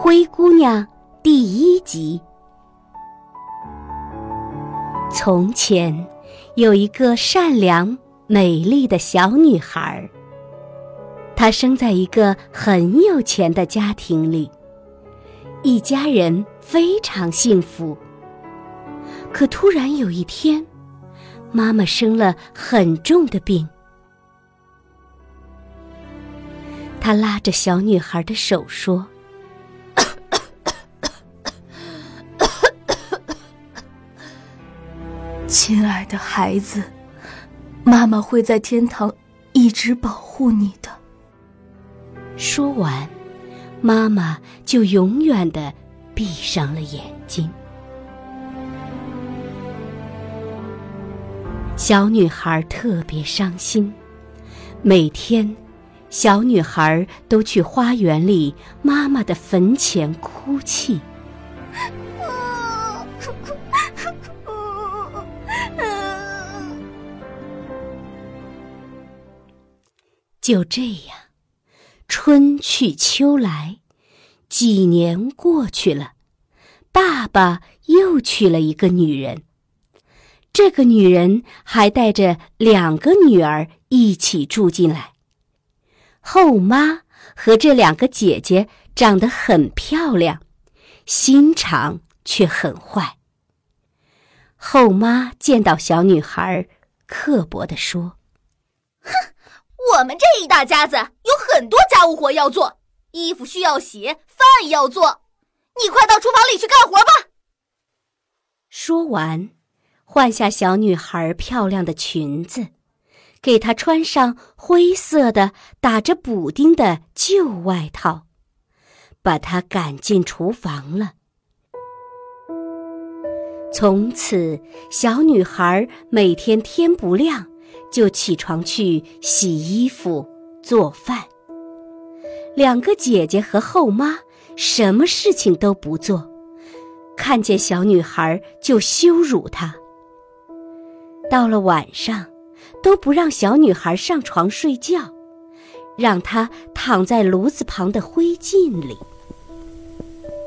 灰姑娘第一集。从前，有一个善良美丽的小女孩。她生在一个很有钱的家庭里，一家人非常幸福。可突然有一天，妈妈生了很重的病。她拉着小女孩的手说。亲爱的孩子，妈妈会在天堂一直保护你的。说完，妈妈就永远的闭上了眼睛。小女孩特别伤心，每天，小女孩都去花园里妈妈的坟前哭泣。就这样，春去秋来，几年过去了，爸爸又娶了一个女人。这个女人还带着两个女儿一起住进来。后妈和这两个姐姐长得很漂亮，心肠却很坏。后妈见到小女孩，刻薄地说：“！”我们这一大家子有很多家务活要做，衣服需要洗，饭要做，你快到厨房里去干活吧。说完，换下小女孩漂亮的裙子，给她穿上灰色的打着补丁的旧外套，把她赶进厨房了。从此，小女孩每天天不亮。就起床去洗衣服、做饭。两个姐姐和后妈什么事情都不做，看见小女孩就羞辱她。到了晚上，都不让小女孩上床睡觉，让她躺在炉子旁的灰烬里。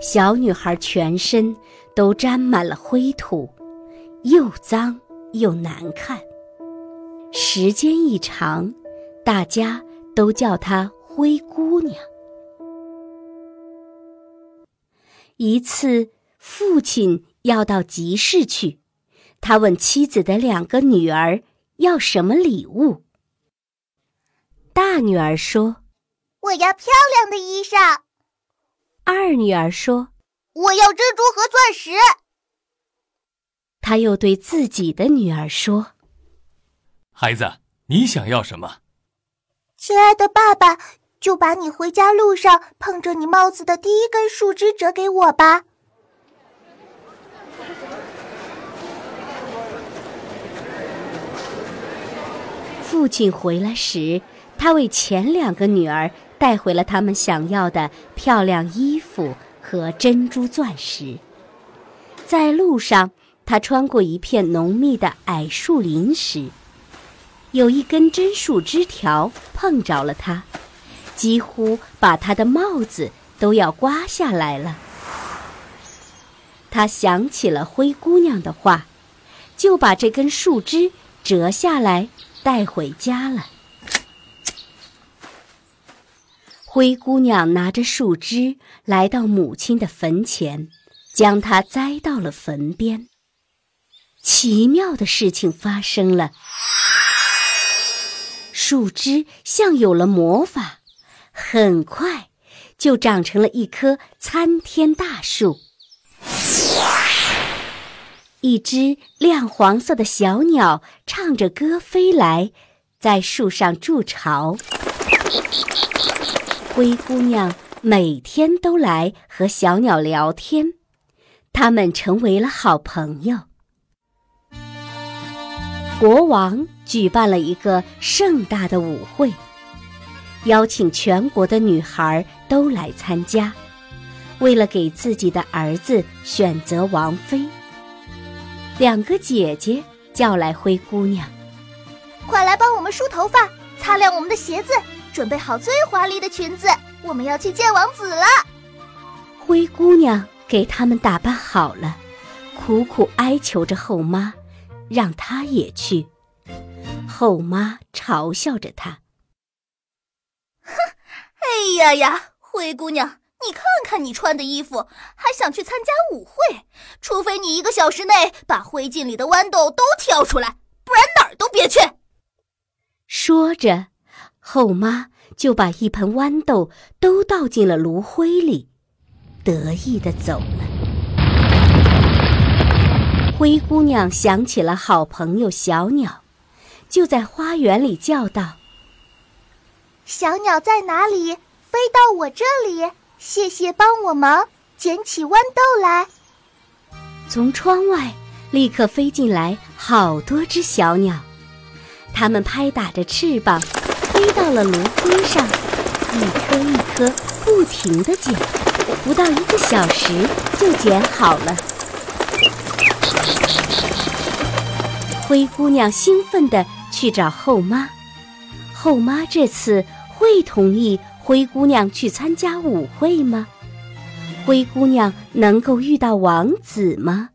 小女孩全身都沾满了灰土，又脏又难看。时间一长，大家都叫她灰姑娘。一次，父亲要到集市去，他问妻子的两个女儿要什么礼物。大女儿说：“我要漂亮的衣裳。”二女儿说：“我要珍珠和钻石。”他又对自己的女儿说。孩子，你想要什么？亲爱的爸爸，就把你回家路上碰着你帽子的第一根树枝折给我吧。父亲回来时，他为前两个女儿带回了他们想要的漂亮衣服和珍珠钻石。在路上，他穿过一片浓密的矮树林时。有一根针树枝条碰着了他，几乎把他的帽子都要刮下来了。他想起了灰姑娘的话，就把这根树枝折下来带回家了。灰姑娘拿着树枝来到母亲的坟前，将它栽到了坟边。奇妙的事情发生了。树枝像有了魔法，很快就长成了一棵参天大树。一只亮黄色的小鸟唱着歌飞来，在树上筑巢。灰姑娘每天都来和小鸟聊天，他们成为了好朋友。国王举办了一个盛大的舞会，邀请全国的女孩都来参加。为了给自己的儿子选择王妃，两个姐姐叫来灰姑娘：“快来帮我们梳头发，擦亮我们的鞋子，准备好最华丽的裙子，我们要去见王子了。”灰姑娘给他们打扮好了，苦苦哀求着后妈，让她也去。后妈嘲笑着她：“哼，哎呀呀，灰姑娘！”你看看你穿的衣服，还想去参加舞会？除非你一个小时内把灰烬里的豌豆都挑出来，不然哪儿都别去。说着，后妈就把一盆豌豆都倒进了炉灰里，得意的走了。灰姑娘想起了好朋友小鸟，就在花园里叫道：“小鸟在哪里？飞到我这里。”谢谢，帮我忙捡起豌豆来。从窗外立刻飞进来好多只小鸟，它们拍打着翅膀，飞到了炉灰上，一颗一颗不停地捡，不到一个小时就捡好了。灰姑娘兴奋地去找后妈，后妈这次会同意。灰姑娘去参加舞会吗？灰姑娘能够遇到王子吗？